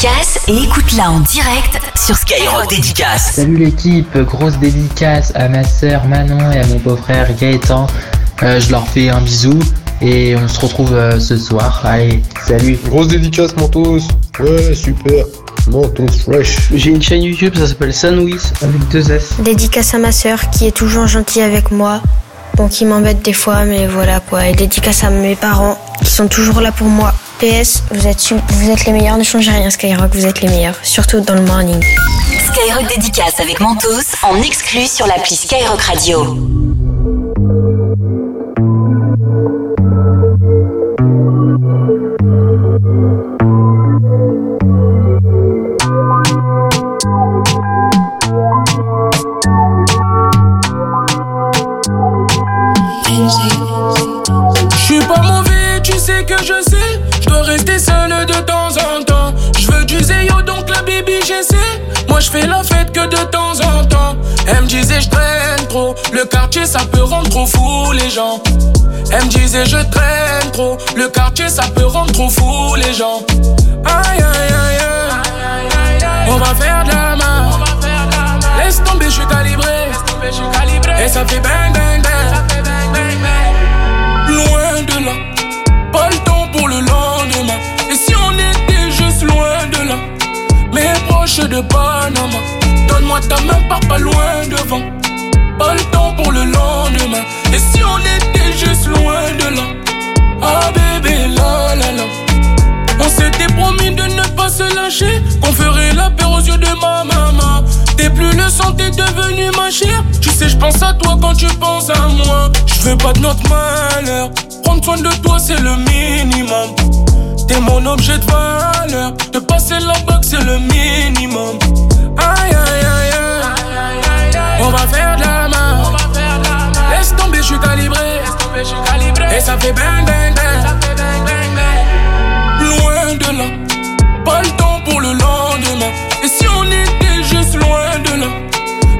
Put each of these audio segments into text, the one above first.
Dédicace et écoute-la en direct sur Skyrock Dédicace. Salut l'équipe, grosse dédicace à ma sœur Manon et à mon beau-frère Gaëtan. Euh, je leur fais un bisou et on se retrouve euh, ce soir. Allez, salut. Grosse dédicace Mentos. Ouais, super. Mentos fresh. J'ai une chaîne YouTube, ça s'appelle Sandwich avec deux S. Dédicace à ma sœur qui est toujours gentille avec moi. Bon, qui m'embête des fois, mais voilà quoi. Et dédicace à mes parents qui sont toujours là pour moi. PS, vous êtes, les meilleurs, ne changez rien Skyrock, vous êtes les meilleurs. Surtout dans le morning. Skyrock Dédicace avec Mentos en exclu sur l'appli Skyrock Radio. Elle me disait je traîne trop. Le quartier ça peut rendre trop fou les gens. Aïe aïe aïe aïe. On va faire de la main. Laisse tomber, je suis calibré. Et ça fait bang bang bang. Loin de là, pas le temps pour le lendemain. Et si on était juste loin de là, mais proche de Panama. Donne-moi ta main, pars pas loin devant. Pas le temps pour le lendemain. Et si on était juste loin de là, ah bébé, la la la. On s'était promis de ne pas se lâcher, qu'on ferait la paix aux yeux de ma maman. T'es plus le sang, t'es devenu ma chère. Tu sais, je pense à toi quand tu penses à moi. Je veux pas de notre malheur. Prendre soin de toi, c'est le minimum. T'es mon objet de valeur. De passer la boxe, c'est le minimum. Aïe, aïe, aïe, aïe. On va faire suis calibré. Et ça fait bang, bang, bang. Loin de là, pas le temps pour le lendemain. Et si on était juste loin de là,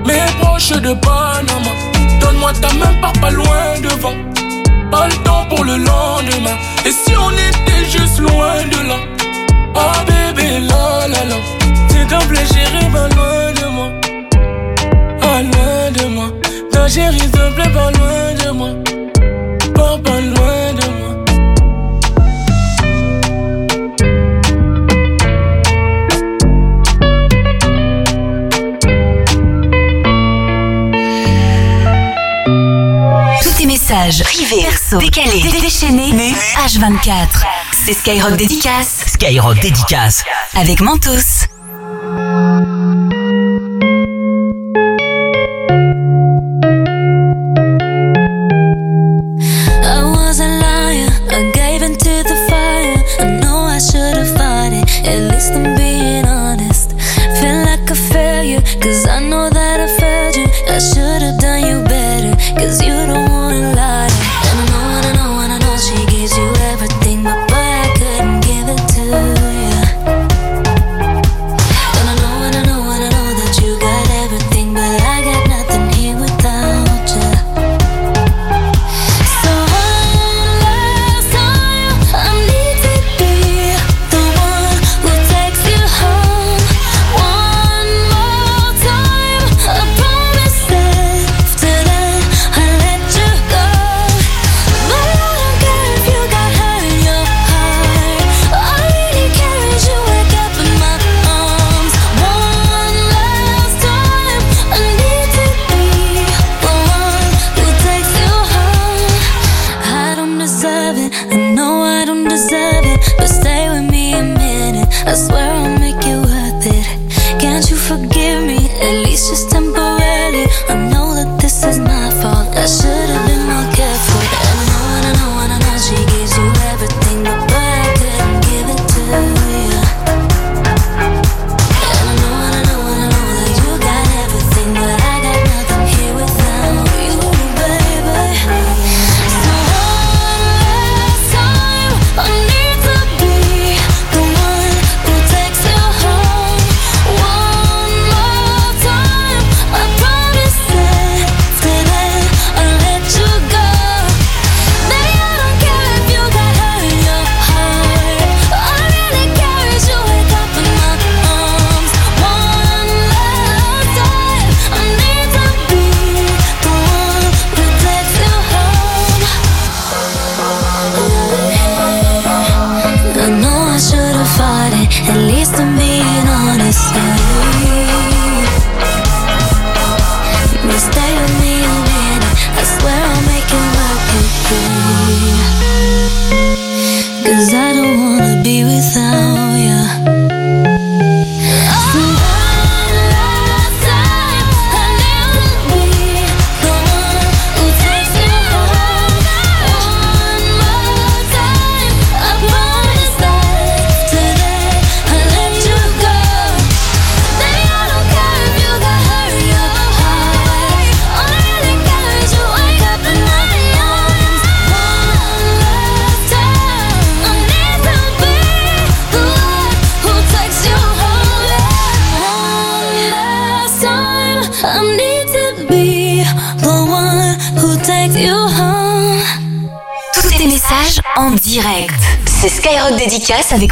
mais proche de Panama. Donne-moi ta main, pars pas loin devant. Pas le temps pour le lendemain. Et si on était juste loin de là, ah bébé, la la la. S'il te plaît, chérie, pas loin de moi. Loin Ta chérie, s'il te plaît, pas loin de moi. Pas, pas loin de moi. Tous tes messages privés, perso, décalés, déchaînés, nus, H24. C'est Skyrock Dédicace Skyrock Dédicace. avec Mentos.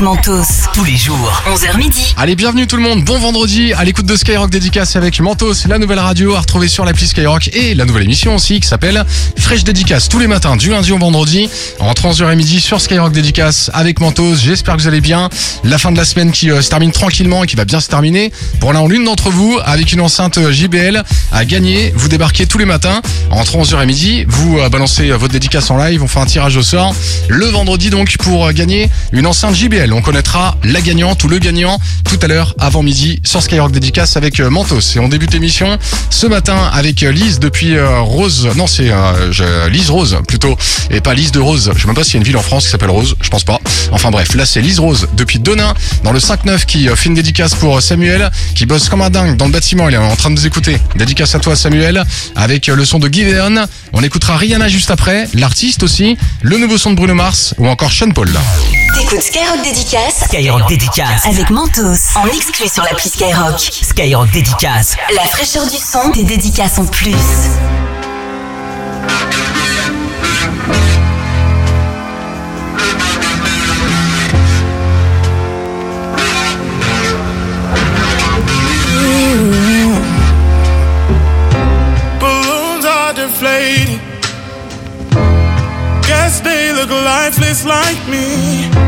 Mentos. Allez, bienvenue tout le monde, bon vendredi à l'écoute de Skyrock Dédicace avec Mentos, la nouvelle radio à retrouver sur l'appli Skyrock et la nouvelle émission aussi qui s'appelle Fresh Dédicace tous les matins du lundi au vendredi entre 11h et midi sur Skyrock Dédicace avec Mentos. J'espère que vous allez bien. La fin de la semaine qui euh, se termine tranquillement et qui va bien se terminer. Pour l'un l'une d'entre vous avec une enceinte euh, JBL à gagner. Vous débarquez tous les matins entre 11h et midi. Vous euh, balancez votre dédicace en live. On fait un tirage au sort le vendredi donc pour gagner une enceinte JBL. On connaîtra la gagnante ou le gagnant tout à l'heure avant midi sur Skyrock Dédicace avec euh, Mentos. Et on débute l'émission ce matin avec euh, Lise depuis euh, Rose. Non, c'est euh, je- Lise Rose plutôt et pas Lise de Rose. Je sais même pas s'il y a une ville en France qui s'appelle Rose. Je pense pas. Enfin bref, là c'est Lise Rose depuis Denain dans le 5-9 qui euh, fait une dédicace pour Samuel qui bosse comme un dingue dans le bâtiment. Il est en train de nous écouter. Dédicace à toi Samuel avec euh, le son de Giveon. On écoutera Rihanna juste après, l'artiste aussi, le nouveau son de Bruno Mars ou encore Sean Paul. T'écoutes Skyrock Dédicace Skyrock Dédicace. avec Mentos. En exclu sur l'appli Skyrock. Skyrock Dédicace. La fraîcheur du son, des dédicaces en plus. Balloons are deflating. Guess they look lifeless like me.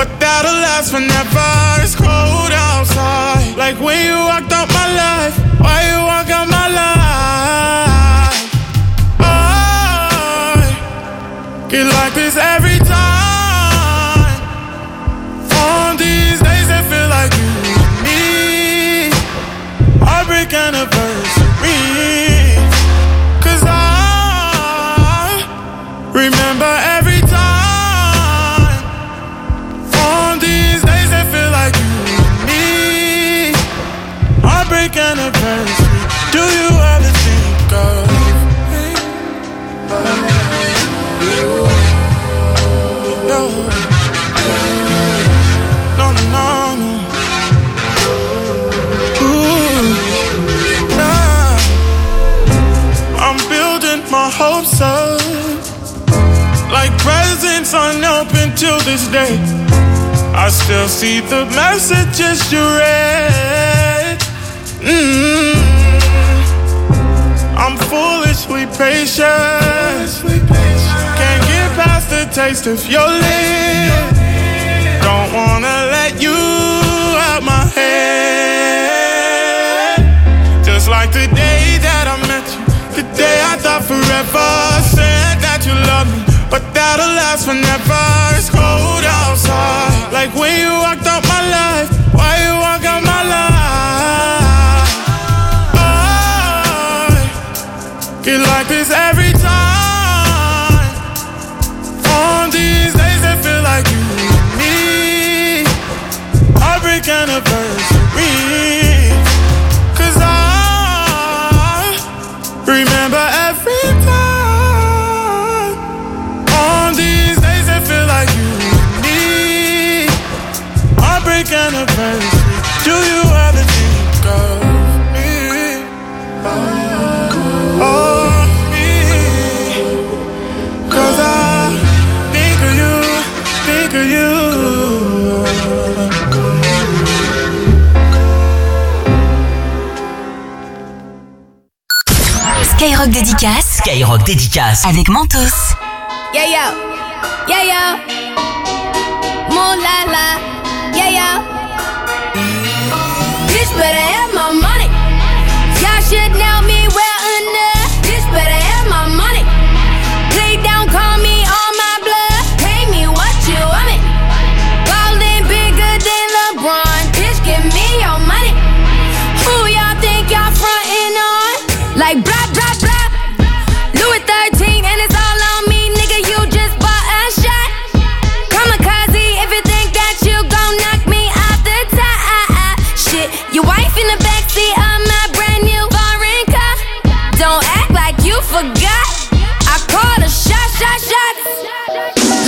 but that'll last forever. It's cold outside, like when you walked out my life. Why you walk out my life? I get like till this day. I still see the messages you read. mm I'm foolishly patient. Can't get past the taste of your lips. Don't wanna let you out my head. Just like the day that I met you, the day I thought forever. Said that you love me, that'll last forever. It's cold outside, like when you walked out my life. Why you walk out my life? Skyrock Dédicace Skyrock Dédicace. avec Mentos. Yeah, yo. Yeah, yo. Moon la la. Yeah, yo. Bitch better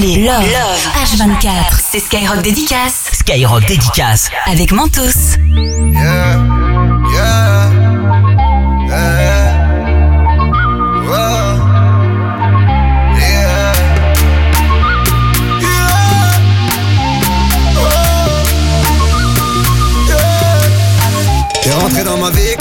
Sérieux, décalés, love, H24, c'est Skyrock Dédicace. Skyrock Dédicace. avec Mentos. Yeah,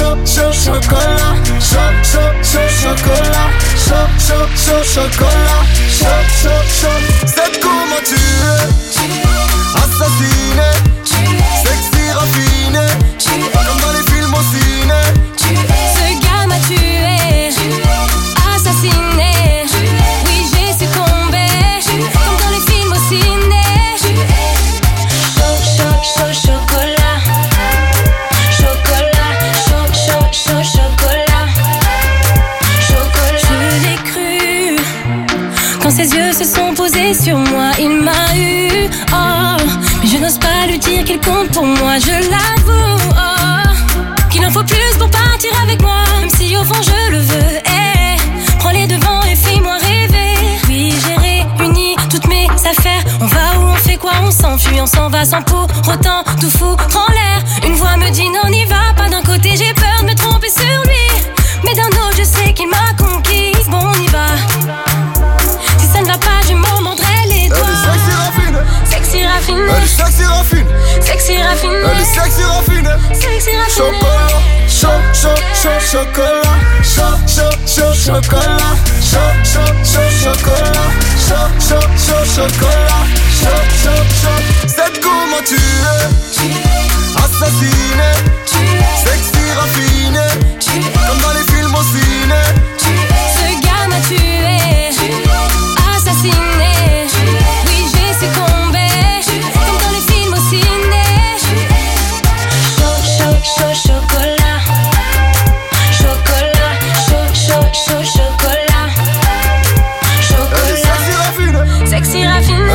Chaud, chaud, chaud, chocolat, chaud, chaud, chaud, chocolat, chaud, chaud, chaud, chocolat, sur moi, il m'a eu. Oh, mais je n'ose pas lui dire qu'il compte pour moi, je l'avoue. Oh, qu'il en faut plus pour partir avec moi, même si au fond je le veux. Eh, prends les devants et fais-moi rêver. Oui, j'ai réuni toutes mes affaires. On va où on fait quoi? On s'enfuit, on s'en va sans pour autant tout foutre en l'air. Une voix me dit non, n'y va pas. D'un côté, j'ai peur de me tromper sur lui. Mais d'un autre, je sais qu'il m'a conquise. Bon, on y va. Si ça ne va pas, je m'en mordrai les doigts. Sexy raffiné. Elle est sexy raffiné. Sexy raffiné. Elle est sexy raffinée. Sexy raffiné. Chocolat, chaud, chaud, chaud, chocolat. Chaud, chaud, chaud, chocolat. Chaud, chaud, chaud, chocolat. Chaud, chaud, chaud, chocolat. Chaud, chaud, chaud. C'est comment tu es. Assassiné. Sexy raffiné. Comme dans les films au ciné.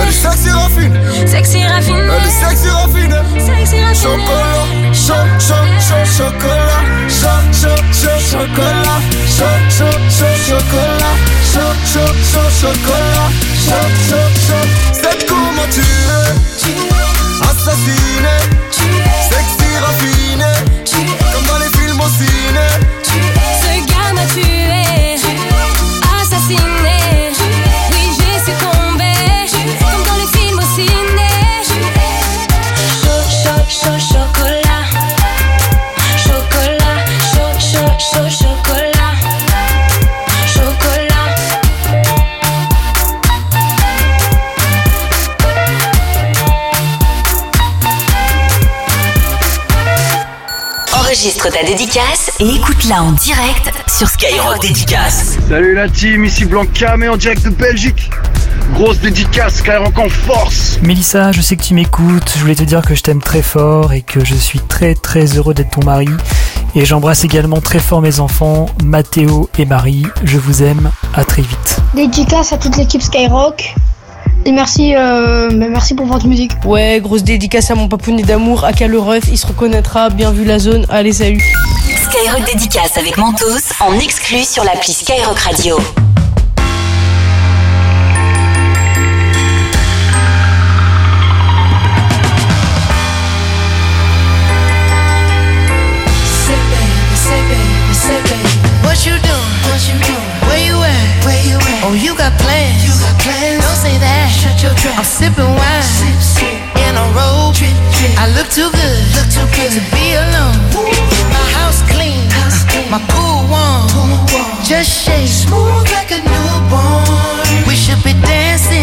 Elle est sexy raffiné. Sexy raffiné. Elle est sexy raffinée. Sexy raffiné. Chocolat, chaud, chaud, chaud, chocolat. Chaud, chaud, chaud, chocolat. Chaud, chaud, chaud, chocolat. Chaud, chaud, chaud, chocolat. Écoute-la en direct sur Skyrock Dédicace. Salut la team, ici Blanca, mais en direct de Belgique. Grosse dédicace, Skyrock en force. Mélissa, je sais que tu m'écoutes. Je voulais te dire que je t'aime très fort et que je suis très très heureux d'être ton mari. Et j'embrasse également très fort mes enfants, Mathéo et Marie. Je vous aime. À très vite. Dédicace à toute l'équipe Skyrock. Et merci, euh, bah, merci pour votre musique. Ouais, grosse dédicace à mon papounet d'amour, à Caloref, il se reconnaîtra, bien vu la zone, allez salut. Skyrock Dédicace avec Mentos en exclu sur l'appli Skyrock Radio. Say baby, say baby, say baby. What you doing? What you doing? Where you at? Where you at? Oh, you got plans. You got plans. Don't say that. Shut your trap. I'm sipping wine. Sip, sip. In a robe. Trip, trip. I look too good. Look too good to be alone. My house clean. My cool one. Just shake. Smooth like a newborn. We should be dancing,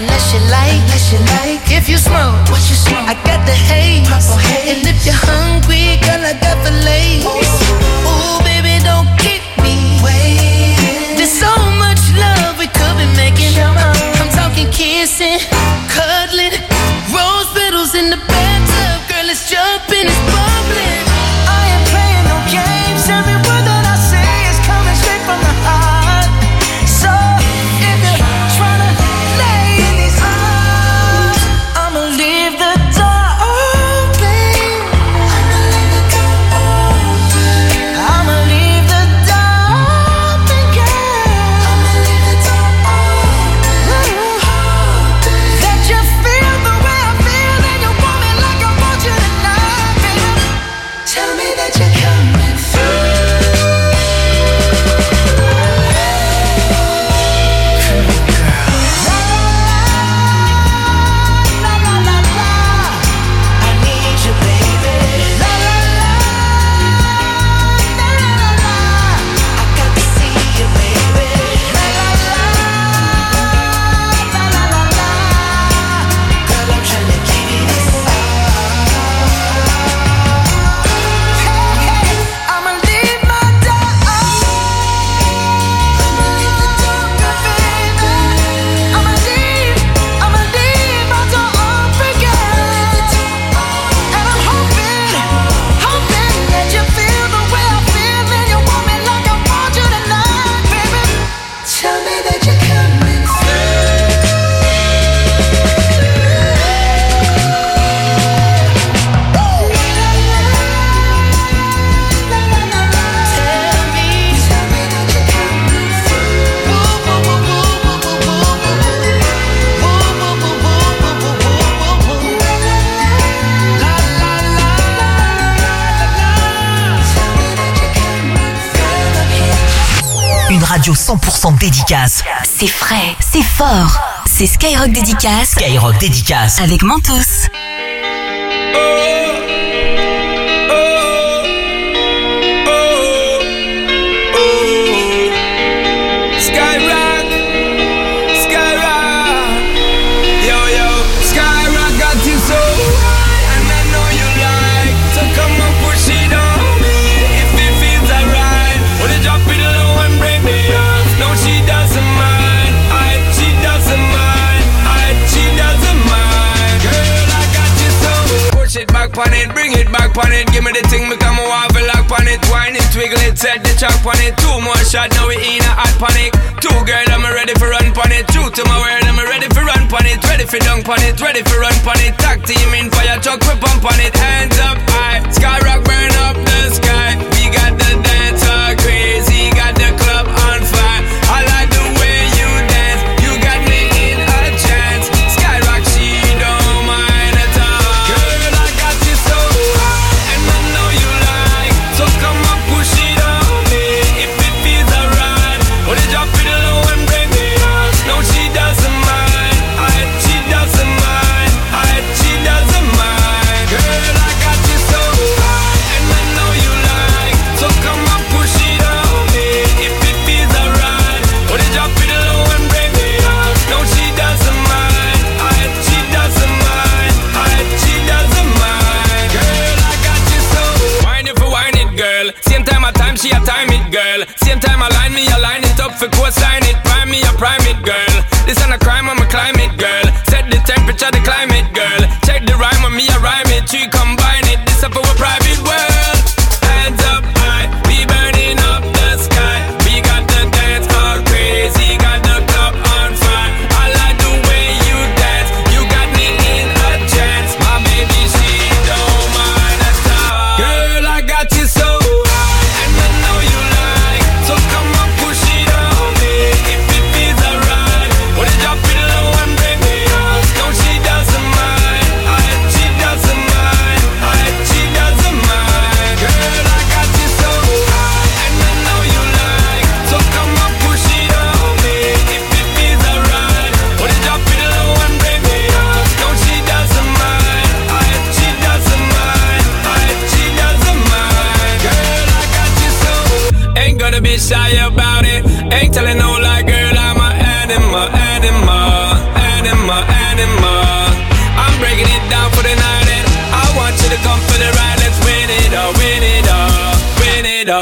unless you like. Unless you like. If you smoke, what you smoke? I got the haze. And if you're hungry, girl, I got fillets. Ooh, baby, don't me. There's so much love we could be making. I'm talking kissing, cuddling, rose petals in the C'est frais, c'est fort. C'est Skyrock Dédicace. Skyrock Dédicace. Avec Mentos. the thing become a waffle lock on it. Wine it, twiggle it, set the track on it. Two more shots, now we in a hot panic. Two girls, I'm ready for run on it. True to my word, I'm ready for run on it. Ready for dunk on it, ready for run on it. Tag team in fire, truck we pump on it. Hands up high, skyrock burn up the sky. We got the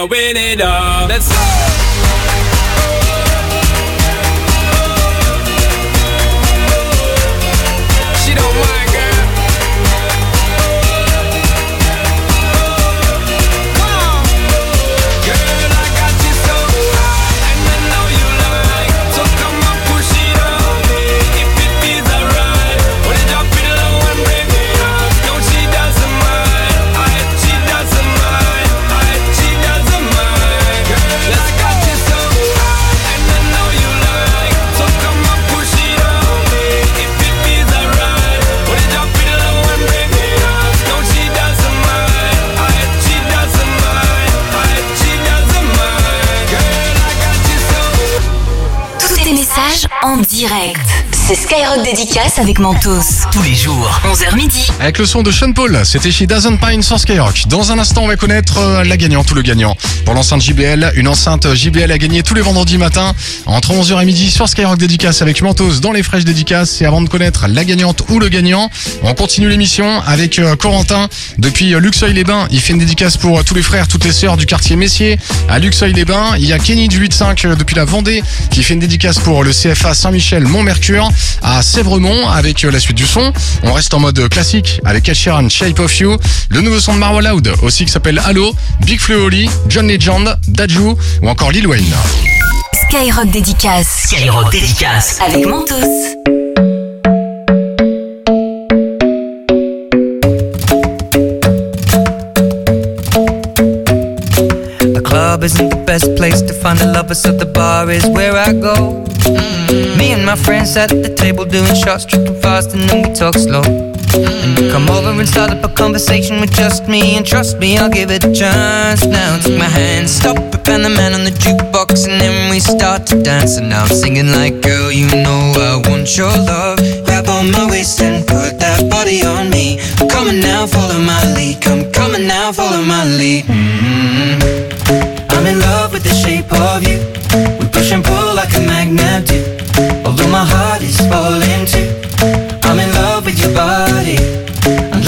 winning all. Let's go. This is Skyrock dédicace avec Mentos. Tous les jours, 11h midi. Avec le son de Sean Paul, c'était chez Doesn't Pine sur Skyrock. Dans un instant, on va connaître euh, la gagnante ou le gagnant. Pour l'enceinte JBL, une enceinte euh, JBL a gagné tous les vendredis matin entre 11h et midi sur Skyrock dédicace avec Mentos dans les fraîches dédicaces. Et avant de connaître la gagnante ou le gagnant, on continue l'émission avec euh, Corentin depuis Luxeuil-les-Bains. Il fait une dédicace pour tous les frères, toutes les sœurs du quartier Messier à Luxeuil-les-Bains. Il y a Kenny du 8-5 depuis la Vendée qui fait une dédicace pour le CFA Saint-Michel Montmercure à Sèvremont avec euh, la suite du son. On reste en mode classique avec Ed Sheeran, Shape of You, le nouveau son de Marwa Loud aussi qui s'appelle Halo, Big Flo John Legend, Daju ou encore Lil Wayne. Skyrock dédicace. Skyrock dédicace avec Mentos. club isn't the best place to find a lover, so the bar is where I go. Mm. my friends at the table doing shots, tripping fast, and then we talk slow. And you come over and start up a conversation with just me, and trust me, I'll give it a chance. Now take my hand, stop it, and the man on the jukebox, and then we start to dance. And now I'm singing like, girl, you know I want your love. Grab on my waist and put that body on me. I'm coming now, follow my lead. Come coming now, follow my lead. Mm -hmm. I'm in love with the shape of you.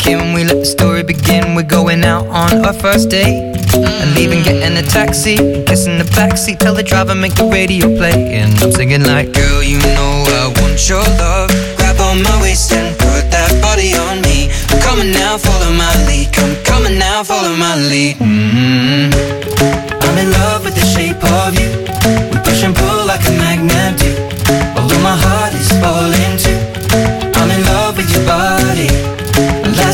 can, we let the story begin. We're going out on our first date. And leaving, getting a taxi. Kissing the backseat, tell the driver, make the radio play. And I'm singing like, girl, you know I want your love. Grab on my waist and put that body on me. I'm coming now, follow my lead. Come coming now, follow my lead. mm I'm in love with the shape of you. We push and pull like a magnet do. Although my heart is falling too. I'm in love with your body.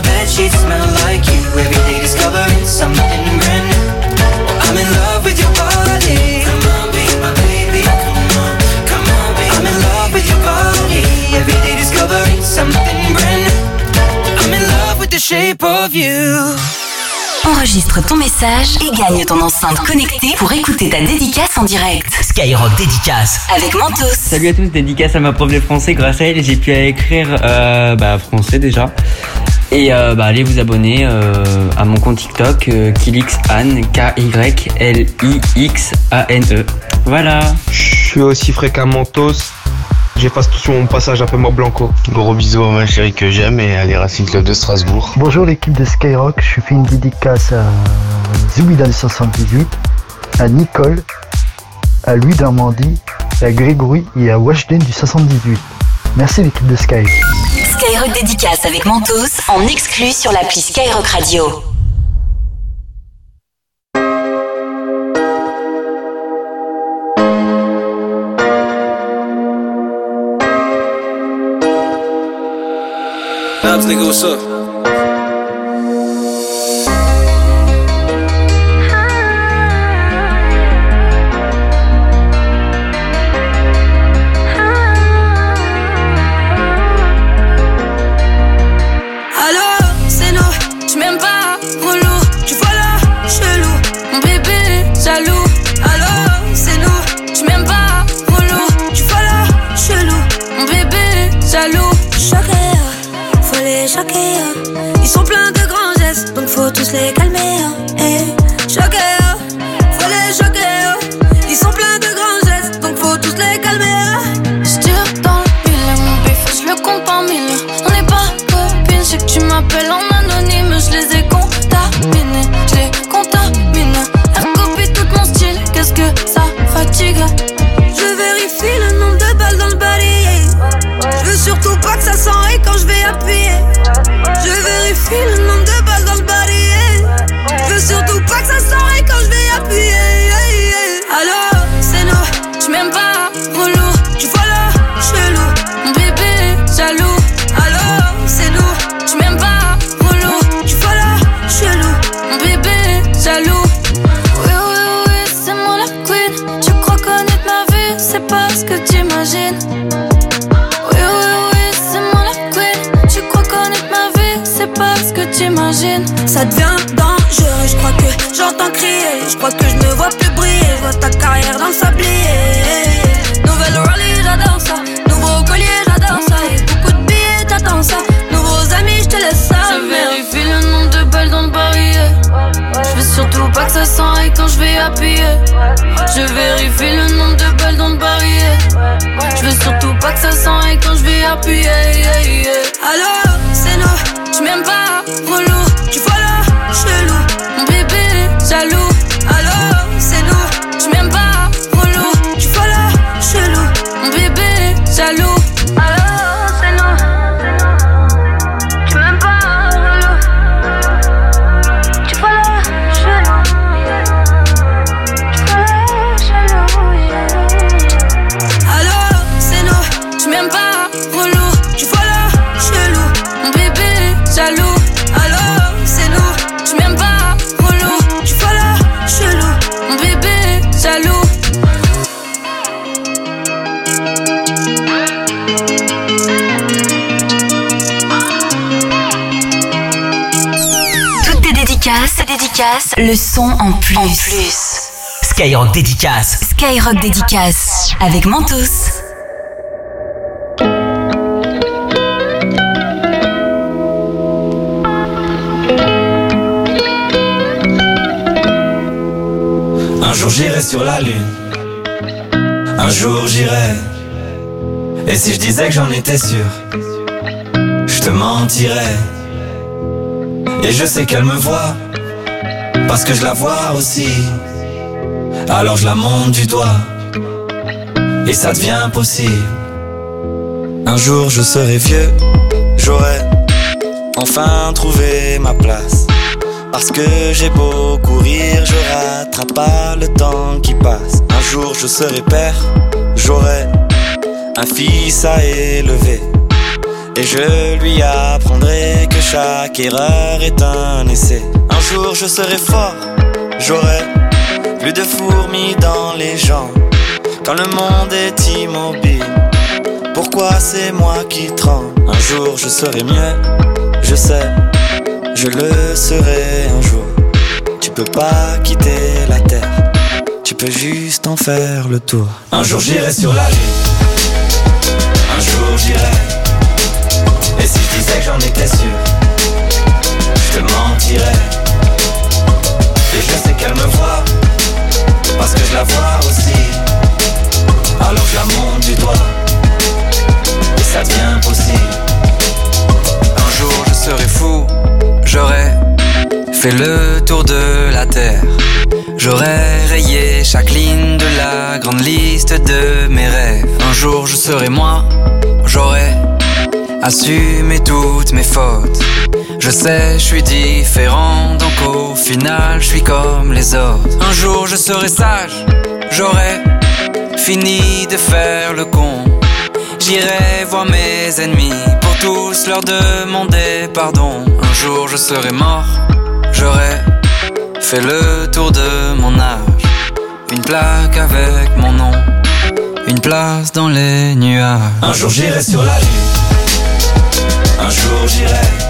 My bed sheets smell like you. Every day discovering something brand new. I'm in love with your body. Come on, be my baby. Come on, come on, be I'm in love with your body. Every day discovering something brand new. I'm in love with the shape of you. Enregistre ton message et gagne ton enceinte connectée pour écouter ta dédicace en direct. Skyrock dédicace. Avec Mentos. Salut à tous, dédicace à ma prof de français. Grâce à elle, j'ai pu écrire euh, bah, français déjà. Et euh, bah, allez vous abonner euh, à mon compte TikTok, euh, KilixAn, K-Y-L-I-X-A-N-E. Voilà. Je suis aussi fréquent Mentos. J'efface tout sur mon passage, appelle-moi Blanco. Gros bisous à ma chérie que j'aime et à les Racing Club de Strasbourg. Bonjour l'équipe de Skyrock, je fais une dédicace à Zoubida du 78, à Nicole, à Louis d'Armandie, à Grégory et à Washden du 78. Merci l'équipe de Sky. Skyrock dédicace avec Mentos en exclu sur l'appli Skyrock Radio. Donc faut tous les calmer. T'imagines, ça devient dangereux. Je crois que j'entends crier, je crois que je me vois plus briller. Je vois ta carrière dans le sablier. Nouvelle rallye, j'adore ça. Nouveau collier, j'adore ça. Et beaucoup de billets, t'attends ça. Nouveaux amis, je te laisse ça. Je vérifie le nombre de balles dans le barillet. Je veux surtout pas que ça s'enraye quand je vais appuyer. Je vérifie le nombre de balles dans le barillet. Je veux surtout pas que ça s'enraye quand je vais appuyer. Le son en plus. En plus. Skyrock dédicace. Skyrock dédicace avec Mentos. Un jour j'irai sur la lune. Un jour j'irai. Et si je disais que j'en étais sûr, je te mentirais. Et je sais qu'elle me voit, parce que je la vois aussi. Alors je la monte du doigt, et ça devient possible. Un jour je serai vieux, j'aurai enfin trouvé ma place. Parce que j'ai beau courir, je rattrape pas le temps qui passe. Un jour je serai père, j'aurai un fils à élever. Et je lui apprendrai que chaque erreur est un essai. Un jour je serai fort, j'aurai plus de fourmis dans les jambes. Quand le monde est immobile, pourquoi c'est moi qui tremble? Un jour je serai mieux, je sais, je le serai un jour. Tu peux pas quitter la terre, tu peux juste en faire le tour. Un jour j'irai sur la lune, un jour j'irai. Et si je disais que j'en étais sûr, je te mentirais. Je la vois aussi. Alors je la monte du doigt, et ça devient possible. Un jour je serai fou, j'aurai fait le tour de la terre. J'aurai rayé chaque ligne de la grande liste de mes rêves. Un jour je serai moi, j'aurai assumé toutes mes fautes. Je sais, je suis différent, donc au final je suis comme les autres. Un jour je serai sage, j'aurai fini de faire le con. J'irai voir mes ennemis pour tous leur demander pardon. Un jour je serai mort, j'aurai fait le tour de mon âge. Une plaque avec mon nom, une place dans les nuages. Un jour j'irai sur la lune, un jour j'irai.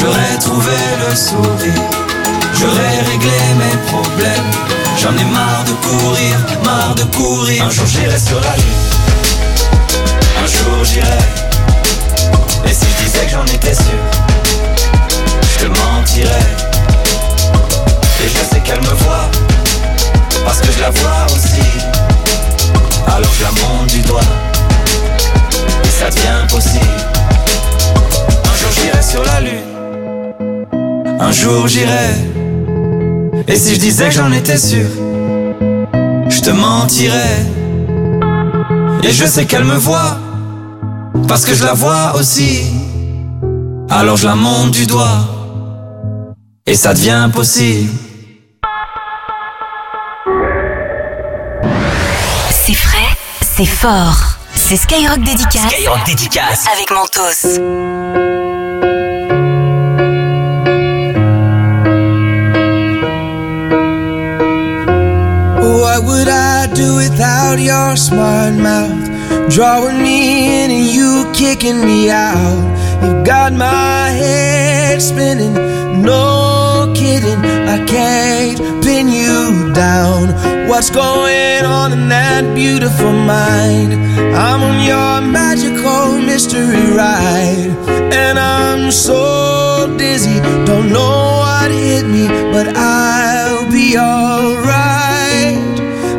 j'aurai trouvé le sourire, j'aurai réglé mes problèmes. J'en ai marre de courir, marre de courir. Un jour j'irai sur la lune, un jour j'irai. Et si je disais que j'en étais sûr, je te mentirais. Et je sais qu'elle me voit, parce que je la vois aussi. Alors je la monte du doigt, et ça devient possible. Un jour j'irai sur la lune, un jour j'irai. Et si je disais que j'en étais sûr, je te mentirais. Et je sais qu'elle me voit, parce que je la vois aussi. Alors je la monte du doigt, et ça devient possible. C'est frais, c'est fort. C'est Skyrock Dédicace. Skyrock Dédicace. Avec Mentos. What would I do without your smart mouth? Drawing me in and you kicking me out. You've got my head spinning, no kidding. I can't pin you down. What's going on in that beautiful mind? I'm on your magical mystery ride, and I'm so dizzy. Don't know what hit me, but I'll be alright.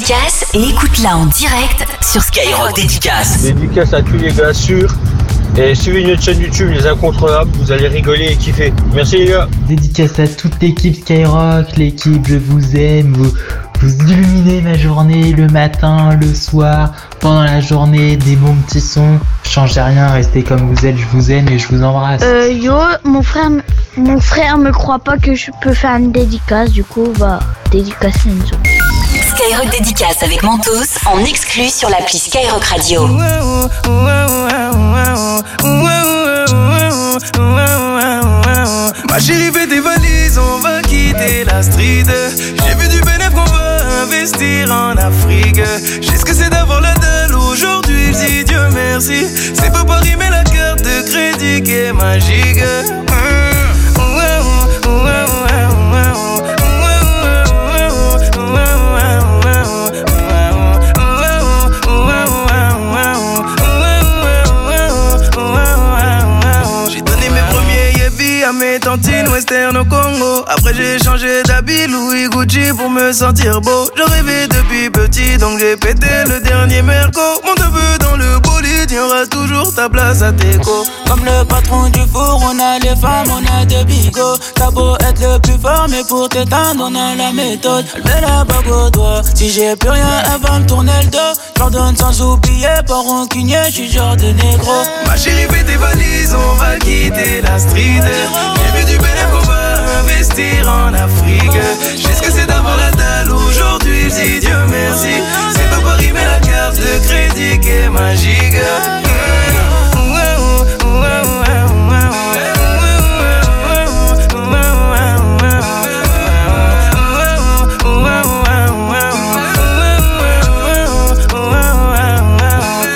dédicace et écoute-la en direct sur Skyrock Dédicace. Dédicace à tous les gars sûrs. Et suivez notre chaîne YouTube Les Incontrôlables, vous allez rigoler et kiffer. Merci les gars. Dédicace à toute l'équipe Skyrock, l'équipe je vous aime, vous, vous illuminez ma journée le matin, le soir, pendant la journée, des bons petits sons. Changez rien, restez comme vous êtes, je vous aime et je vous embrasse. Euh, yo, mon frère, mon frère me croit pas que je peux faire une dédicace, du coup, bah, dédicace Enzo. Skyrock Dédicace avec Mentos en exclu sur l'appli Skyrock Radio. Ma chérie, fais tes valises, on va quitter la street. J'ai vu du bénéfice qu'on va investir en Afrique. J'ai ce que c'est d'avoir la dalle aujourd'hui, je Dieu merci. C'est pas Paris, mais la carte de crédit qui est magique. Après j'ai changé d'habit Louis Gucci pour me sentir beau. Je rêvais depuis petit donc j'ai pété le dernier merco. Aura toujours ta place à Teco. Comme le patron du four, on a les femmes, on a des bigots. T'as beau être le plus fort, mais pour t'éteindre, on a la méthode. Elle met la bague au doigt. Si j'ai plus rien, elle va me tourner le dos. J'ordonne sans oublier, pas rancunier, j'suis genre de négro. Ma chérie, fais tes valises, on va quitter la street. J'ai vu du bénéfice qu'on va investir en Afrique. J'ai ce que c'est d'avoir la dalle aujourd'hui, dis Dieu merci. C'est pas Paris, mais la ce crédit qui est magique.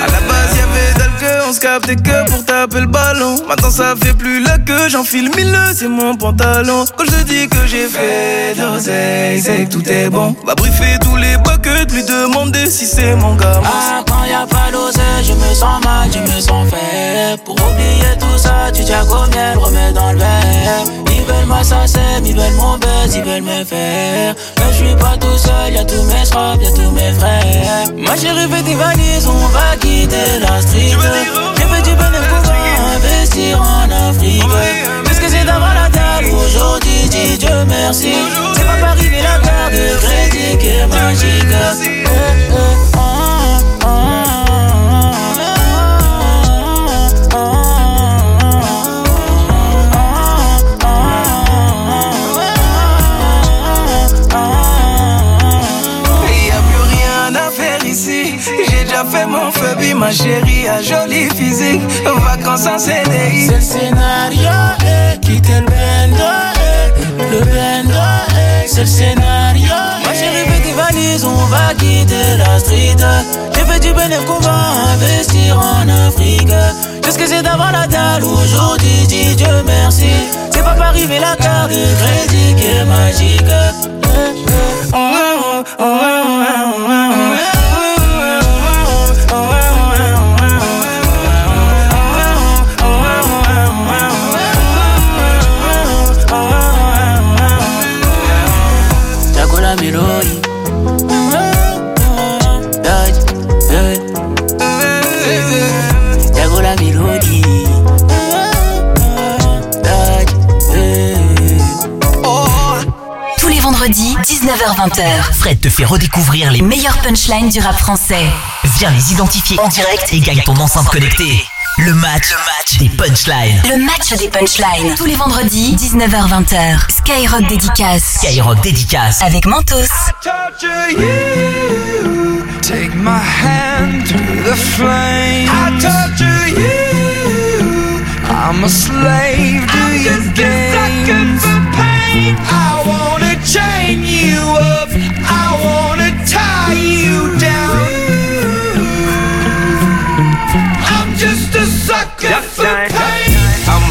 À la base, y'avait d'alcool, on se captait que pour le ballon. Maintenant ça fait plus la queue, j'enfile mille c'est mon pantalon. Quand je te dis que j'ai fait d'oseille, c'est que tout est bon. Va briefer tous les bois que de lui demander si c'est mon gars. Ah, quand y a pas d'oseille, je me sens mal, je me sens faible. Pour oublier tout ça, tu tiens comme miel, remets dans le verre? Ils veulent ma ils veulent mon buzz, ils veulent me faire. Mais je suis pas tout seul, y'a tous mes straps, y'a tous mes frères. Ma chérie fait des valises, on va quitter la street. J'ai fait du bénéfice en Afrique. Qu'est-ce que c'est d'avoir la dalle aujourd'hui, dis Dieu merci. C'est pas par arriver la carte de crédit qui est magique. Eh, eh, ah, ma chérie a joli physique. Vacances en CDI. C'est le scénario, eh, quitter le bendo, eh, le bendo, eh, c'est le scénario. Ma chérie fait des valises, on va quitter la street. J'ai fait du bénéfice qu'on va investir en Afrique. Qu'est-ce que c'est d'avoir la dalle aujourd'hui, dis Dieu merci. C'est pas par arriver la carte de crédit qui est magique. Eh, eh, 19h-20h. Fred te fait redécouvrir les meilleurs punchlines du rap français. Viens les identifier en direct et gagne ton enceinte connectée. Le match, le match des punchlines. Le match des punchlines. Tous les vendredis, 19h-20h. Skyrock dédicace. Skyrock dédicace. Avec Mentos. Take my hand through the flame. I torture you. I'm a slave to your games. pain. I wanna chain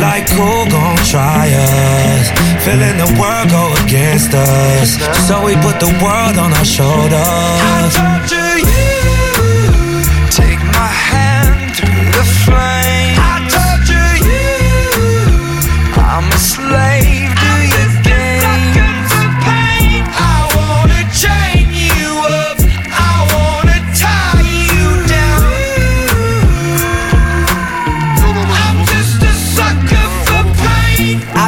Like who gon' try us? Feeling the world go against us. So we put the world on our shoulders. I torture you.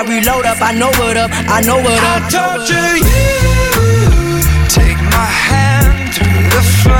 I reload up, I know what up, I know what up. I torture you. Take my hand through the flame.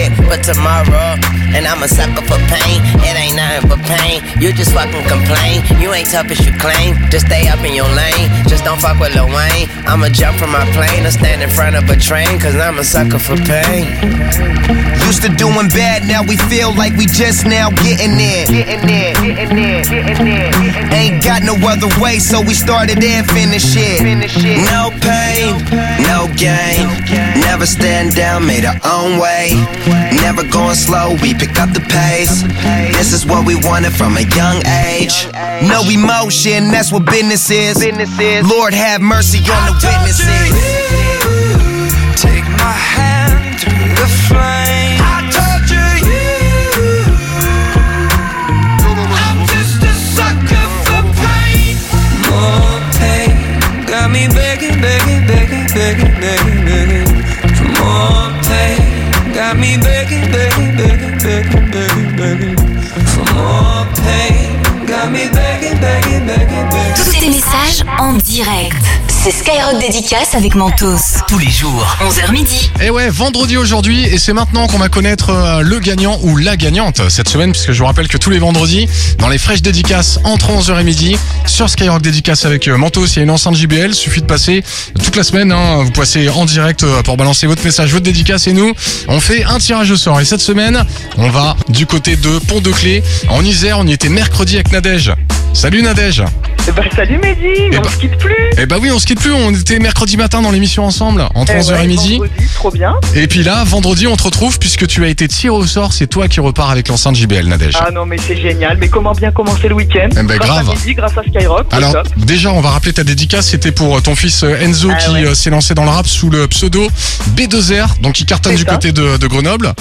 Forget, but tomorrow. And I'm a sucker for pain. It ain't nothing but pain. You just fucking complain. You ain't tough as you claim. Just stay up in your lane. Just don't fuck with Lil Wayne. I'ma jump from my plane or stand in front of a train. Cause I'm a sucker for pain. Used to doing bad, now we feel like we just now getting in. Getting in, getting in, getting in, getting in. Ain't got no other way, so we started and finished it. Finish it. No pain, no gain. Never stand down, made our own way. Never going slow, we pick up the pace. This is what we wanted from a young age. No emotion, that's what business is. Lord have mercy on the witnesses. Take my hand through the flame. I torture you. I'm just a sucker for pain. More pain. Got me begging, begging, begging, begging, begging, begging. Got me begging, begging, begging, begging, begging, begging. For more pain. Got me begging. Tous tes messages en direct. C'est Skyrock Dédicace avec Mentos. Tous les jours. 11h midi. Et ouais, vendredi aujourd'hui, et c'est maintenant qu'on va connaître euh, le gagnant ou la gagnante cette semaine, puisque je vous rappelle que tous les vendredis, dans les fraîches dédicaces entre 11h et midi, sur Skyrock Dédicace avec euh, Mentos, il y a une enceinte JBL, suffit de passer toute la semaine, hein, vous passez en direct euh, pour balancer votre message, votre dédicace, et nous, on fait un tirage au sort. Et cette semaine, on va du côté de Pont-de-Clé, en Isère, on y était mercredi avec Nadège. Salut Nadège Bah salut Mehdi, on bah- se quitte plus Eh bah oui, on se quitte plus, on était mercredi matin dans l'émission ensemble, entre Eh 11h ouais, et midi. vendredi, Trop bien Et puis là, vendredi, on te retrouve puisque tu as été tiré au sort. C'est toi qui repars avec l'enceinte JBL, Nadège. Ah non mais c'est génial, mais comment bien commencer le week-end Eh ben, grâce grave. à Mehdi, grâce à Skyrock, Alors, top. déjà, on va rappeler ta dédicace. C'était pour euh, ton fils euh, Enzo Ah qui ouais. euh, s'est lancé dans le rap sous le pseudo B2R, donc qui cartonne du ça. côté de, de Grenoble.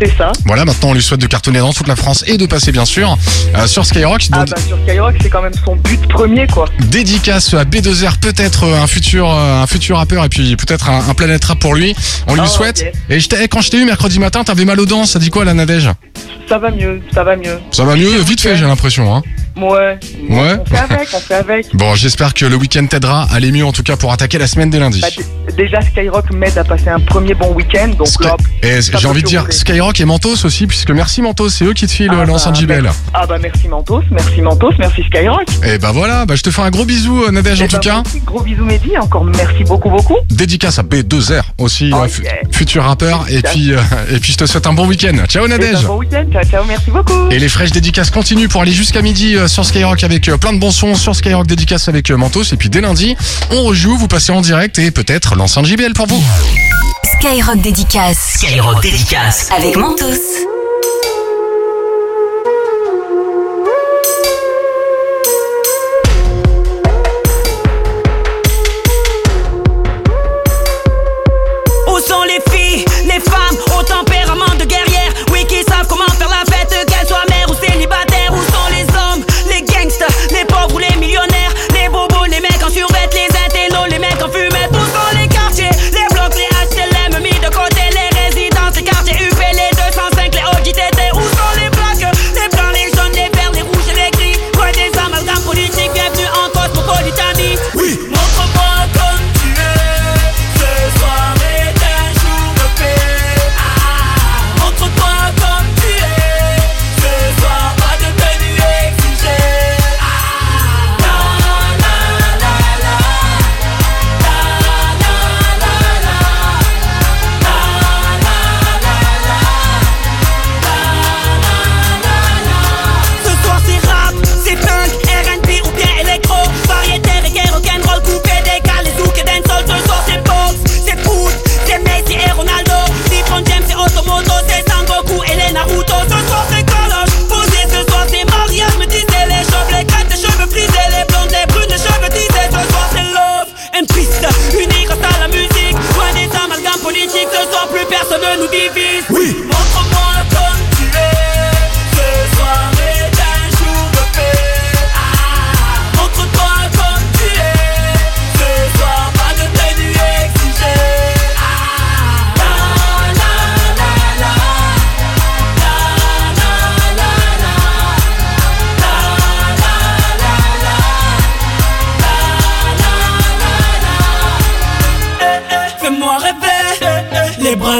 C'est ça. Voilà, maintenant, on lui souhaite de cartonner dans toute la France et de passer, bien sûr, euh, sur Skyrock. Ah bah sur Skyrock c'est quand même son but premier quoi. dédicace à B2R, peut-être euh, un futur, euh, un futur rappeur et puis peut-être un, un planète rap pour lui. On lui le souhaite. Et je quand je t'ai eu mercredi matin, t'avais mal aux dents. Ça dit quoi, la Nadège? Ça va mieux, ça va mieux. Ça va mieux, vite fait, j'ai l'impression. Hein. Ouais. Ouais. On fait avec, on fait avec. Bon, j'espère que le week-end t'aidera à aller mieux en tout cas pour attaquer la semaine dès lundi. Bah, déjà Skyrock m'aide à passer un premier bon week-end, donc là. Et ça j'ai envie de dire. Skyrock et Mentos aussi, puisque merci Mentos, c'est eux qui te filent Ah l'enceinte bah, JBL. merci- Ah bah merci Mentos, merci Mentos, merci Skyrock. Et bah voilà, bah je te fais un gros bisou euh, Nadège en Eh tout bah, cas. Gros bisous Mehdi, encore merci beaucoup beaucoup. Dédicace à B2R aussi, Oh, euh, yeah. futur rappeur. Et puis, euh, et puis je te souhaite un bon week-end. Ciao Et Nadège. bon week-end, ciao ciao, merci beaucoup. Et les fraîches dédicaces continuent pour aller jusqu'à midi euh, sur Skyrock avec euh, plein de bons sons sur Skyrock dédicace avec euh, Mentos. Et puis dès lundi, on rejoue, vous passez en direct et peut-être l'enceinte JBL pour vous. Skyrock Dédicace. Skyrock Dédicace. Avec Mentos.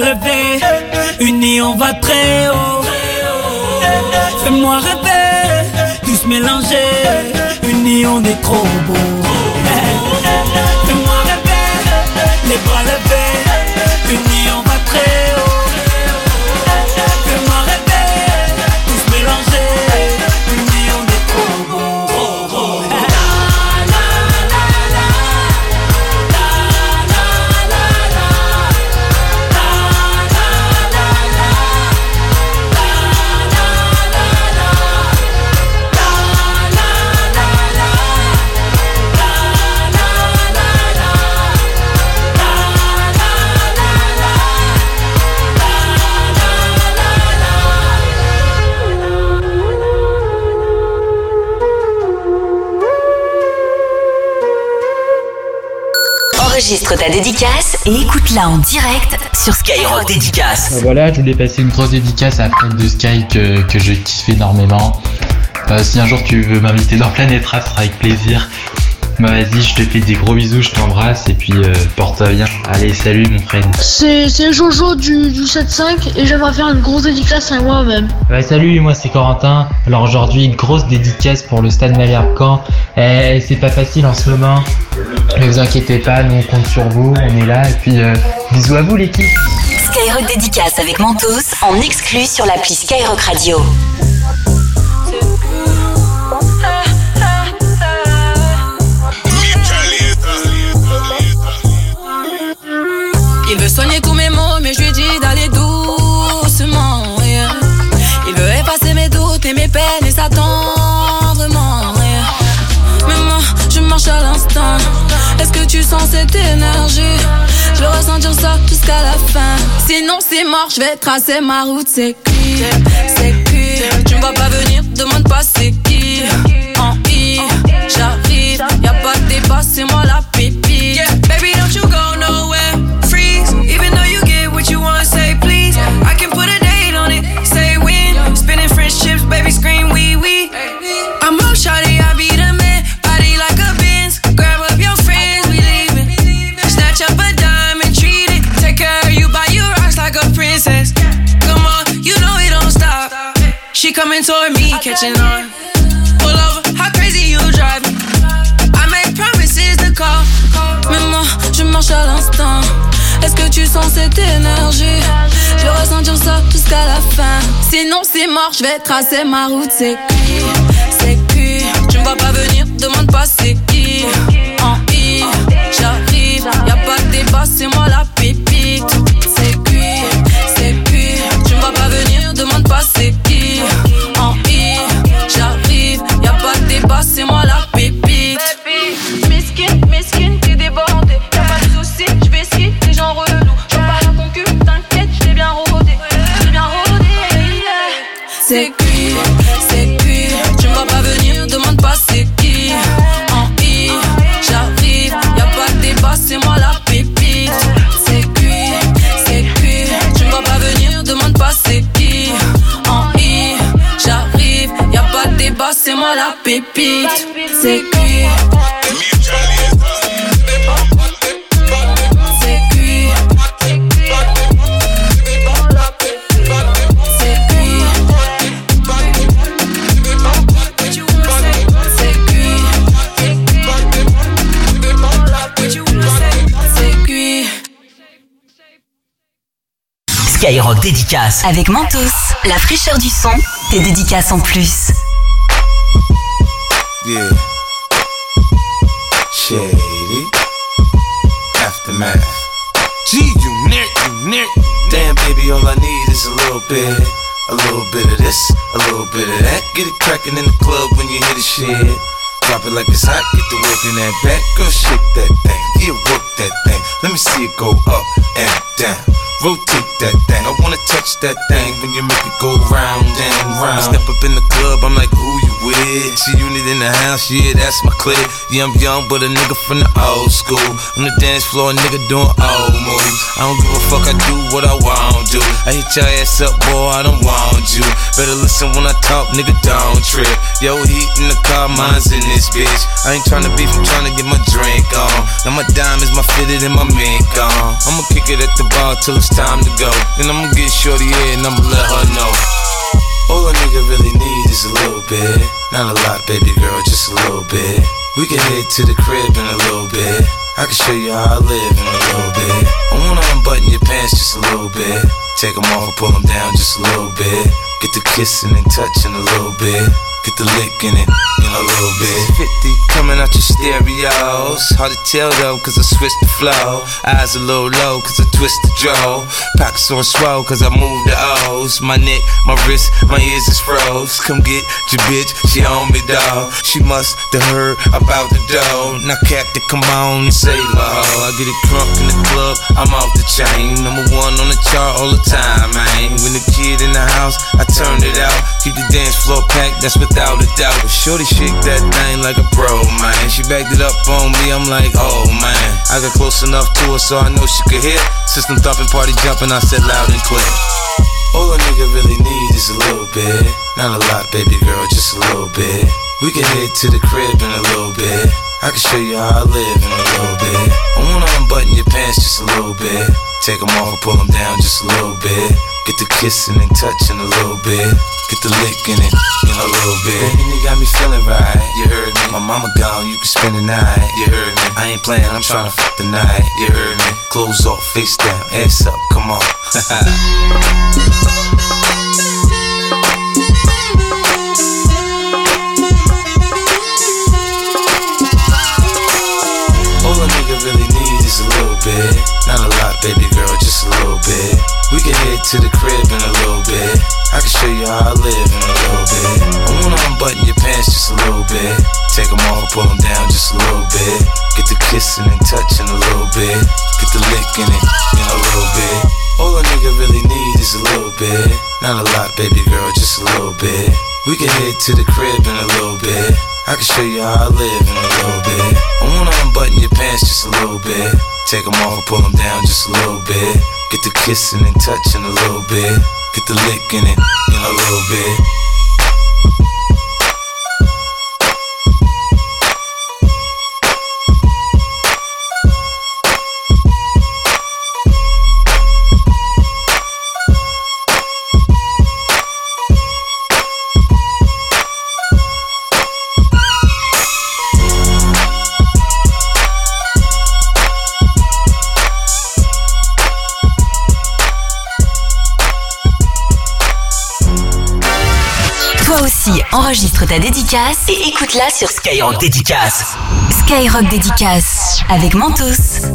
Rêver, Unis on va très haut. Fais-moi rêver, tous mélanger. Unis on est trop beau. Fais-moi rêver, les bras levés. Enregistre ta dédicace et écoute-la en direct sur Skyrock Dédicace. Euh, Voilà, je voulais passer une grosse dédicace à Fred de Sky que, que je kiffe énormément. Euh, si un jour tu veux m'inviter dans Planète Rap, ce sera avec plaisir. Bah vas-y, je te fais des gros bisous, je t'embrasse et puis euh, porte-toi bien. Allez, salut mon frère. C'est c'est Jojo du, du 7-5 et j'aimerais faire une grosse dédicace à moi-même. Ouais, salut, moi c'est Corentin. Alors aujourd'hui, une grosse dédicace pour le stade Malherbe Caen. Eh, c'est pas facile en ce moment. Ne vous inquiétez pas, nous on compte sur vous, on est là et puis euh, bisous à vous l'équipe. Skyrock Dédicace avec Mentos en exclu sur l'appli Skyrock Radio. Cette énergie Je veux ressentir ça jusqu'à la fin. Sinon, c'est mort, je vais tracer ma route. C'est qui C'est qui Tu me vois pas venir, demande pas c'est qui. En I, j'arrive. Y'a pas de débat, c'est moi la coming toward me, catching on. Pull over, how crazy you drive me. I make promises to call. Mais moi, je marche à l'instant. Est-ce que tu sens cette énergie? Je veux ressentir ça jusqu'à la fin. Sinon, c'est mort, je vais tracer ma route. C'est qui? C'est qui? Tu me vois pas venir, demande pas c'est qui. En I, j'arrive. Y'a pas de débat, c'est moi la pépite. C'est qui Skyrock Dédicace. Avec Mentos, la fraîcheur du son, tes dédicaces en plus. Yeah. Shady. Aftermath. Gee, you near, you near. Damn, baby, all I need is a little bit. A little bit of this, a little bit of that. Get it crackin' in the club when you hear the shit. Drop it like it's hot, get the work in that back. Girl, shake that thing, yeah, work that thing. Let me see it go up and down. Rotate that thing. I wanna touch that thing when you make it go round and round. Step up in the club, I'm like, who you with? See unit in the house, yeah, that's my clique. Yeah, I'm young, but a nigga from the old school. On the dance floor, a nigga doing old moves. I don't give a fuck, I do what I want to. I hit your ass up, boy, I don't want you. Better listen when I talk, nigga, don't trip. Yo, heat in the car, mine's in this bitch. I ain't tryna beef, I'm tryna get my drink on. Now my diamonds, my fitted, and my mink on. I'ma kick it at the bar till it's time to go. Then I'ma get shorty here and I'ma let her know. All a nigga really need is a little bit. Not a lot, baby girl, just a little bit. We can head to the crib in a little bit. I can show you how I live in a little bit. I wanna unbutton your pants just a little bit. Take them off, pull them down just a little bit. Get the kissing and touching a little bit. Get the lick in it in a little bit. 50 coming out your stereos. Hard to tell though, cause I switched the flow. Eyes a little low, cause I twist the jaw. Pockets on swell, cause I move the O's. My neck, my wrist, my ears is froze. Come get your bitch, she on me, dog. She must have heard about the dough. Now, Captain, come on and say low. I get it crunk in the club, I'm off the chain. Number one on the chart all the time, man. When the kid in the house, I turn it out. Keep the dance floor packed, that's without a doubt. But Shorty shake that thing like a bro, man. She backed it up on me, I'm like, oh man. I got close enough to her so I know she could hear. System thumping, party jumping, I said loud and clear. All a nigga really need is a little bit. Not a lot, baby girl, just a little bit. We can head to the crib in a little bit. I can show you how I live in a little bit. I wanna unbutton your pants just a little bit. Take them off, pull them down just a little bit. Get the kissing and touching a little bit. Get the lick in it in a little bit. Baby, you got me feeling right. You heard me. My mama gone, you can spend the night. You heard me. I ain't playing, I'm trying to fuck the night. You heard me. Clothes off, face down, ass up, come on. bit. Not a lot, baby girl, just a little bit. We can head to the crib in a little bit. I can show you how I live in a little bit. I wanna unbutton your pants just a little bit. Take them off, pull them down just a little bit. Get the kissing and touching a little bit. Get the lick in it in a little bit. All a nigga really need is a little bit. Not a lot, baby girl, just a little bit. We can head to the crib in a little bit. I can show you how I live in a little bit. I wanna unbutton your pants just a little bit. Take them off, pull them down just a little bit. Get the kissing and touching a little bit. Get the lick in it in a little bit. Dédicace et écoute-la sur Skyrock Dédicace. Skyrock Dédicace avec Mentos.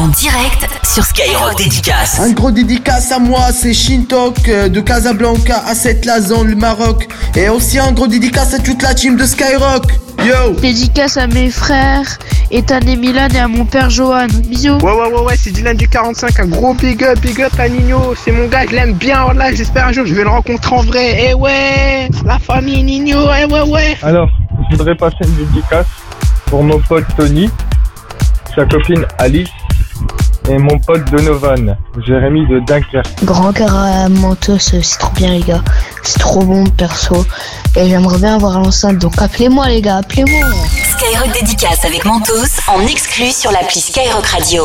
En direct sur Skyrock Dédicace. Un gros dédicace à moi, c'est Shintok euh, de Casablanca à cette Lazan, le Maroc. Et aussi un gros dédicace à toute la team de Skyrock. Yo Dédicace à mes frères, Ethan et Milan et à mon père Johan. Bisous. Ouais, ouais, ouais, ouais, c'est Dylan du 45. Un gros big up, big up à Nino. C'est mon gars, je l'aime bien. Oh là, j'espère un jour je vais le rencontrer en vrai. Eh ouais, la famille Nino, eh ouais, ouais. Alors, je voudrais passer une dédicace pour mon pote Tony, sa copine Alice et mon pote Donovan, Jérémy de Dunkerque. Grand cœur à Mentos, c'est trop bien les gars. C'est trop bon perso. Et j'aimerais bien avoir l'enceinte, donc appelez-moi les gars, appelez-moi. Skyrock Dédicace avec Mentos en exclu sur l'appli Skyrock Radio.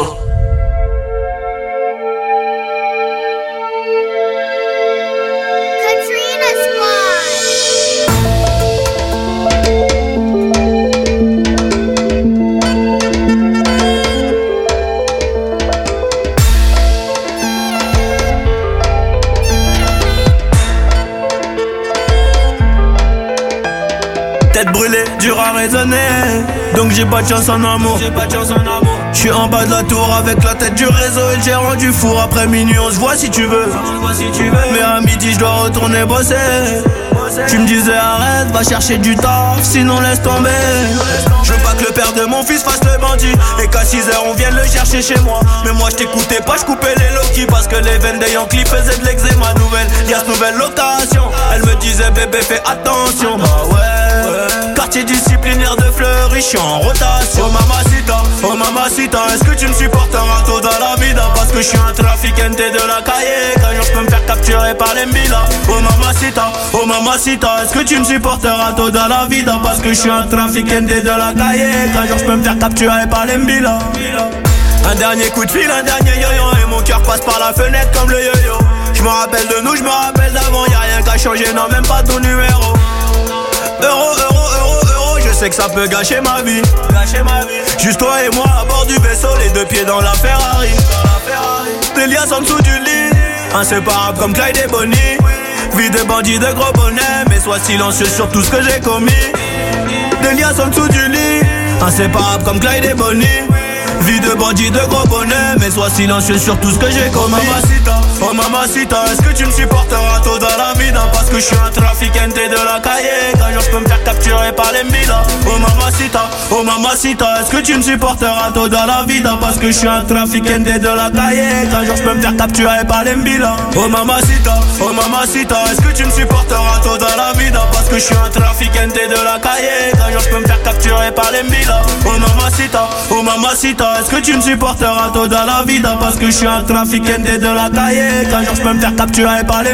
Tête brûlée, dur à raisonner. Donc j'ai pas de chance en amour. Je suis en bas de la tour avec la tête du réseau et le gérant du four. Après minuit, on se voit si tu veux. Mais à midi, je dois retourner bosser. Tu me disais arrête, va chercher du taf, sinon laisse tomber. Je veux pas que le père de mon fils fasse le bandit et qu'à 6h on vienne le chercher chez moi. Mais moi je t'écoutais pas, je coupais les Loki parce que les veines des Yankees faisaient de l'eczéma nouvelle. Y'a ce nouvelle location, elle me disait bébé fais attention. Bah ouais, quartier disciplinaire de Fleury, je suis en rotation. Oh mamacita, oh mamacita, est-ce que tu me supporteras tôt dans la vida? Parce que je suis un trafiquant de la cahier, qu'un jour je peux me faire capturer par les mbila. Oh mamacita, oh mamacita, est-ce que tu me supporteras tôt dans la vida? Parce que je suis un trafiquant de la cahier, qu'un jour je peux me faire capturer par les. Un dernier coup de fil, un dernier yo-yo. Et mon cœur passe par la fenêtre comme le yo-yo. Je me rappelle de nous, je me rappelle d'avant. Y'a rien qu'à changer, non même pas ton numéro Euro, euro, euro, euro Je sais que ça peut gâcher ma vie. Gâcher ma vie. Juste toi et moi à bord du vaisseau Les deux pieds dans la Ferrari. Des liasses en dessous du lit Inséparable comme Clyde et Bonnie. Vie de bandit de gros bonnet Mais sois silencieux sur tout ce que j'ai commis. Des liasses en dessous du lit Inséparable comme Clyde et Bonnie. Vie de bandit de gros bonnet Mais sois silencieux sur tout ce que j'ai commis oh mamacita Est-ce que tu me supporteras tôt dans la vida Parce que je suis un trafiquant de la cahier. Qu'un jour je peux me faire capturer par les mbila Oh mamacita, oh mamacita Est-ce que tu me supporteras tôt dans la vida Parce que je suis un trafiquant de la cahier. Qu'un jour je peux me faire capturer par les mbila Oh mamacita, oh mamacita Est-ce que tu me supporteras tôt dans la vida Parce que je suis un trafiquant de la cahier. Qu'un jour je peux me faire capturer par les mbila Oh mamacita, oh mamacita Est-ce que tu me supporteras tôt dans la vida Parce que je suis un trafiquant de la cahier Qu'un jour je peux me faire capturer par les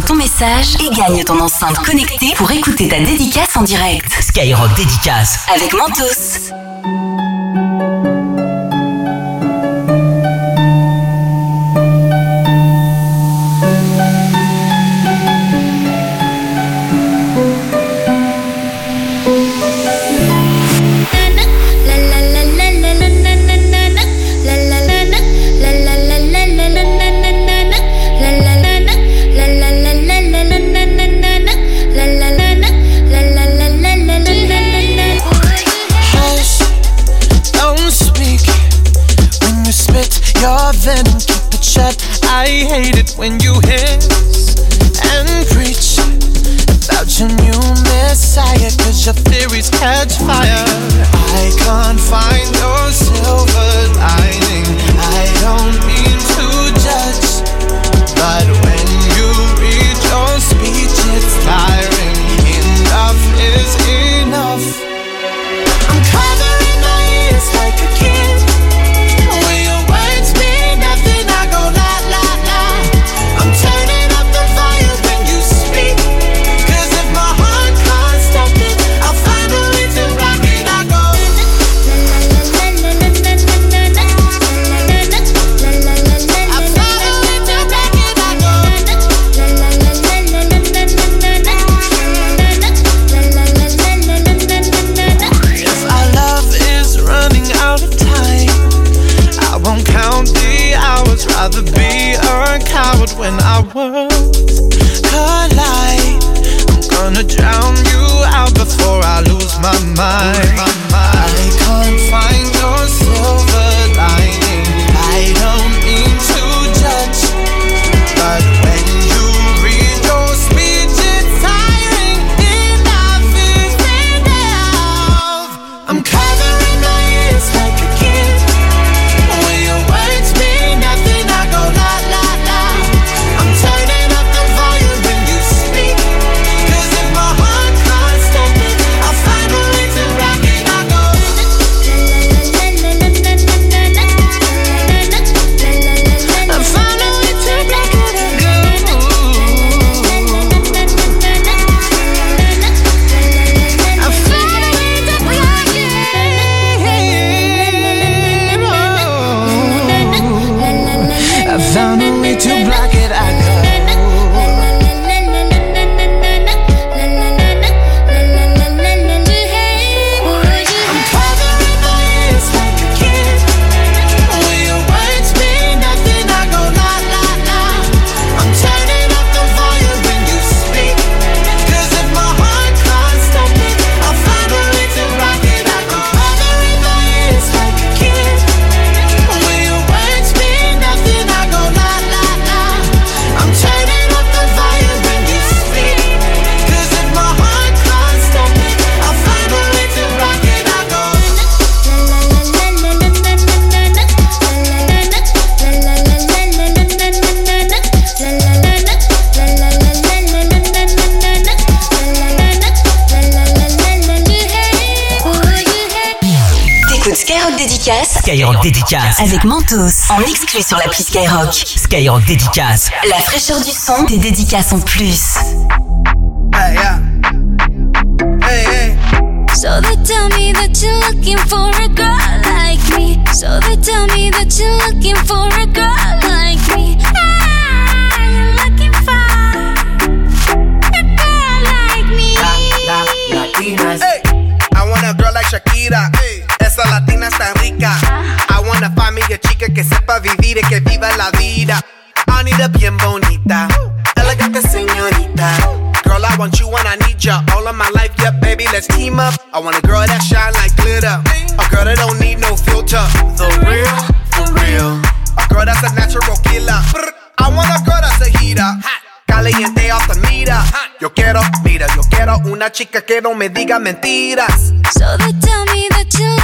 ton message et gagne ton enceinte connectée pour écouter ta dédicace en direct. Skyrock Dédicace. Avec Mentos. avec Mentos en exclu sur l'appli Skyrock. Skyrock dédicace. La fraîcheur du son, des dédicaces en plus. Hey, yeah. hey, hey. So they tell me that you're looking for a girl like me. So they tell me that you're looking for a girl like me. Ah, looking for a girl like me. Hey. I want a girl like Shakira. Esa latina está rica. amiga chica que sepa vivir y que viva la vida. I need a bien bonita, elegante señorita. Girl, I want you and I need ya all of my life. Yeah, baby, let's team up. I want a girl that shine like glitter, a girl that don't need no filter. The real, the real, a girl that's a natural killer. I want a girl that's a heater. Caliente off the mira. Yo quiero, mira, yo quiero una chica que no me diga mentiras. So they tell me that you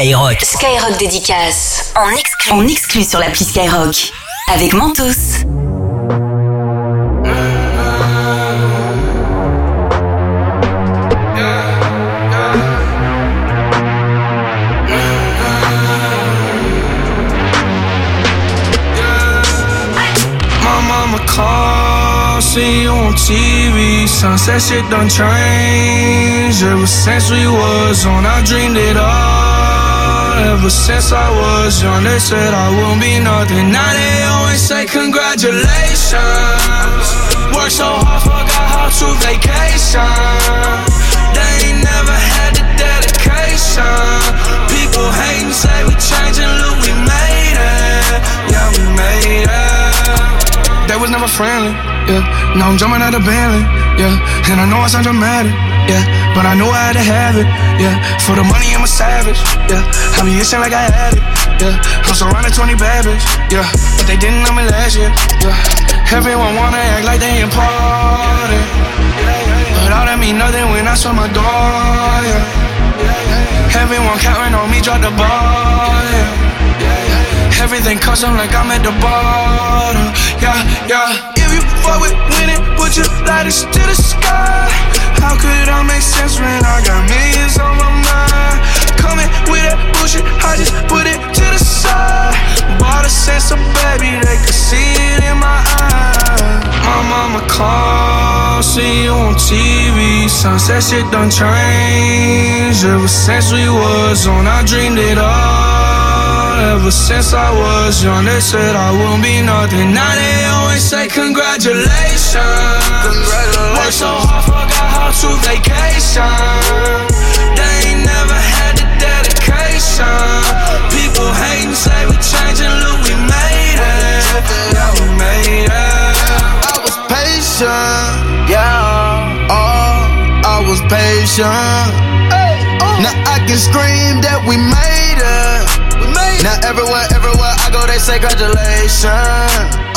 Skyrock. Skyrock dédicace. En exclu, en exclu sur l'appli Skyrock. Avec Mentos. My mama called, see you on TV. Sunset shit done changed. Ever since we was on, I dreamed it all. Ever since I was young, they said I won't be nothing. Now they always say congratulations. Worked so hard, forgot how to vacation. They ain't never had the dedication. People hating, say we changing, look, we made it. Yeah, we made it. They was never friendly, yeah. Now I'm jumping out of Bentley, yeah. And I know I sound dramatic, yeah. But I know I had to have it, yeah. For the money, I'm a savage, yeah. I be itching like I had it, yeah. I'm surrounded 20 bad yeah. But they didn't know me last year, yeah. Everyone wanna act like they important, yeah but all that mean nothing when I saw my door, yeah. Everyone counting on me, drop the ball, yeah. Everything custom like I'm at the bottom. Yeah, yeah. If you fuck with winning, put your lighters to the sky. How could I make sense when I got millions on my mind? Coming with that bullshit, I just put it to the side. Bought a sense of baby, they could see it in my eyes. My mama called, see you on TV. Sunset shit done changed. Ever since we was on, I dreamed it all. Ever since I was young, they said I won't be nothing. Now they always say congratulations. Worked so hard, forgot how to vacation. They ain't never had the dedication. People hating, say we changing, look, we made it. Yeah, we made it. I was patient, yeah. Oh, I was patient. Oh. Now I can scream that we made it. Now everywhere, everywhere I go, they say congratulations.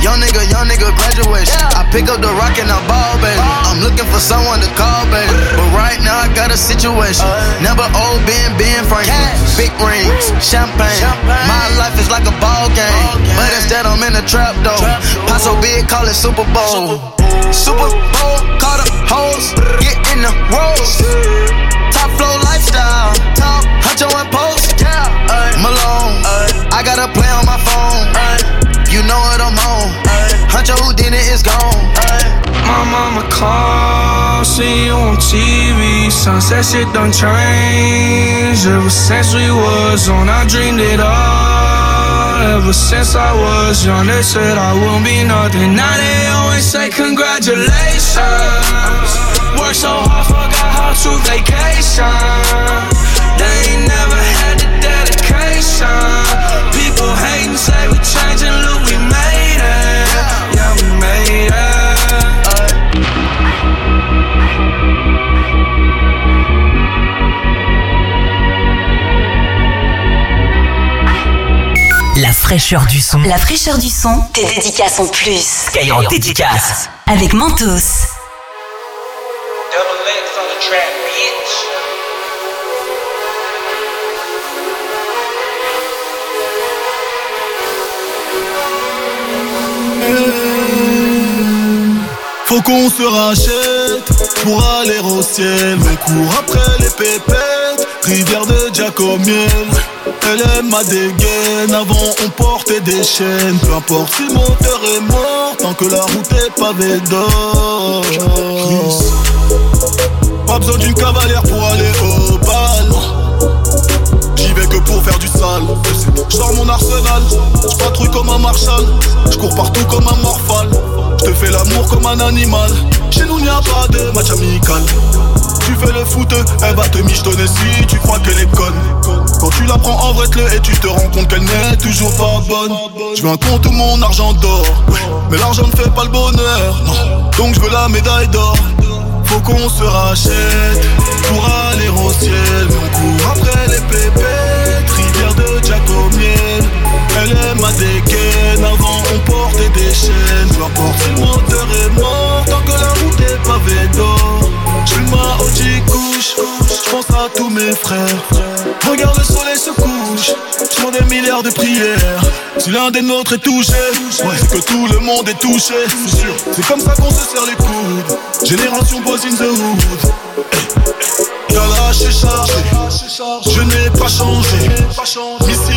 Young nigga, young nigga, graduation. I pick up the rock and I ball, baby. I'm looking for someone to call, baby. But right now I got a situation. Uh. Never old Ben, Ben Franklin. Big rings, champagne. My life is like a ball game. But instead I'm in a trap though. Pot so big, call it Super Bowl. Super Bowl, call the hoes, get in the rolls. Called, see you on TV. Sunset shit done changed. Ever since we was on, I dreamed it all. Ever since I was young, they said I won't be nothing. Now they always say congratulations. Worked so hard, forgot how to vacation. They ain't never fraîcheur du son. La fraîcheur du son, tes dédicaces en plus. Skyrock dédicace. Avec Mentos. Double X on the track, bitch. Faut qu'on se rachète pour aller au ciel. On court après les pépettes, rivière de Giacomiel. Elle aime ma dégaine, avant on portait des chaînes. Peu importe si le moteur est mort, tant que la route est pavée d'or. Pas besoin d'une cavalière pour aller au bal. pour faire du sale. Je sors mon arsenal, je patrouille comme un marshal, je cours partout comme un morphal. Je te fais l'amour comme un animal. Chez nous, n'y a pas de match amical. Tu fais le foot, elle va te michetonner si tu crois qu'elle est conne. Quand tu la prends en vrai et tu te rends compte qu'elle n'est toujours pas bonne. Je veux un compte où mon argent dort. Mais l'argent ne fait pas le bonheur. Non. Donc je veux la médaille d'or. Faut qu'on se rachète pour aller au ciel. Mais on court après les pépettes. Rivière de Jack au miel. Elle est ma dégaine. Avant on portait des chaînes. Peu importe si le moteur est mort. Tant que la route est pavée d'or. Ma OG couche. J'pense à tous mes frères. Regarde le soleil se couche. J'prends des milliards de prières. Si l'un des nôtres est touché, ouais, c'est que tout le monde est touché. C'est comme ça qu'on se serre les coudes. Génération boys the hood. Est chargé, je n'ai pas changé.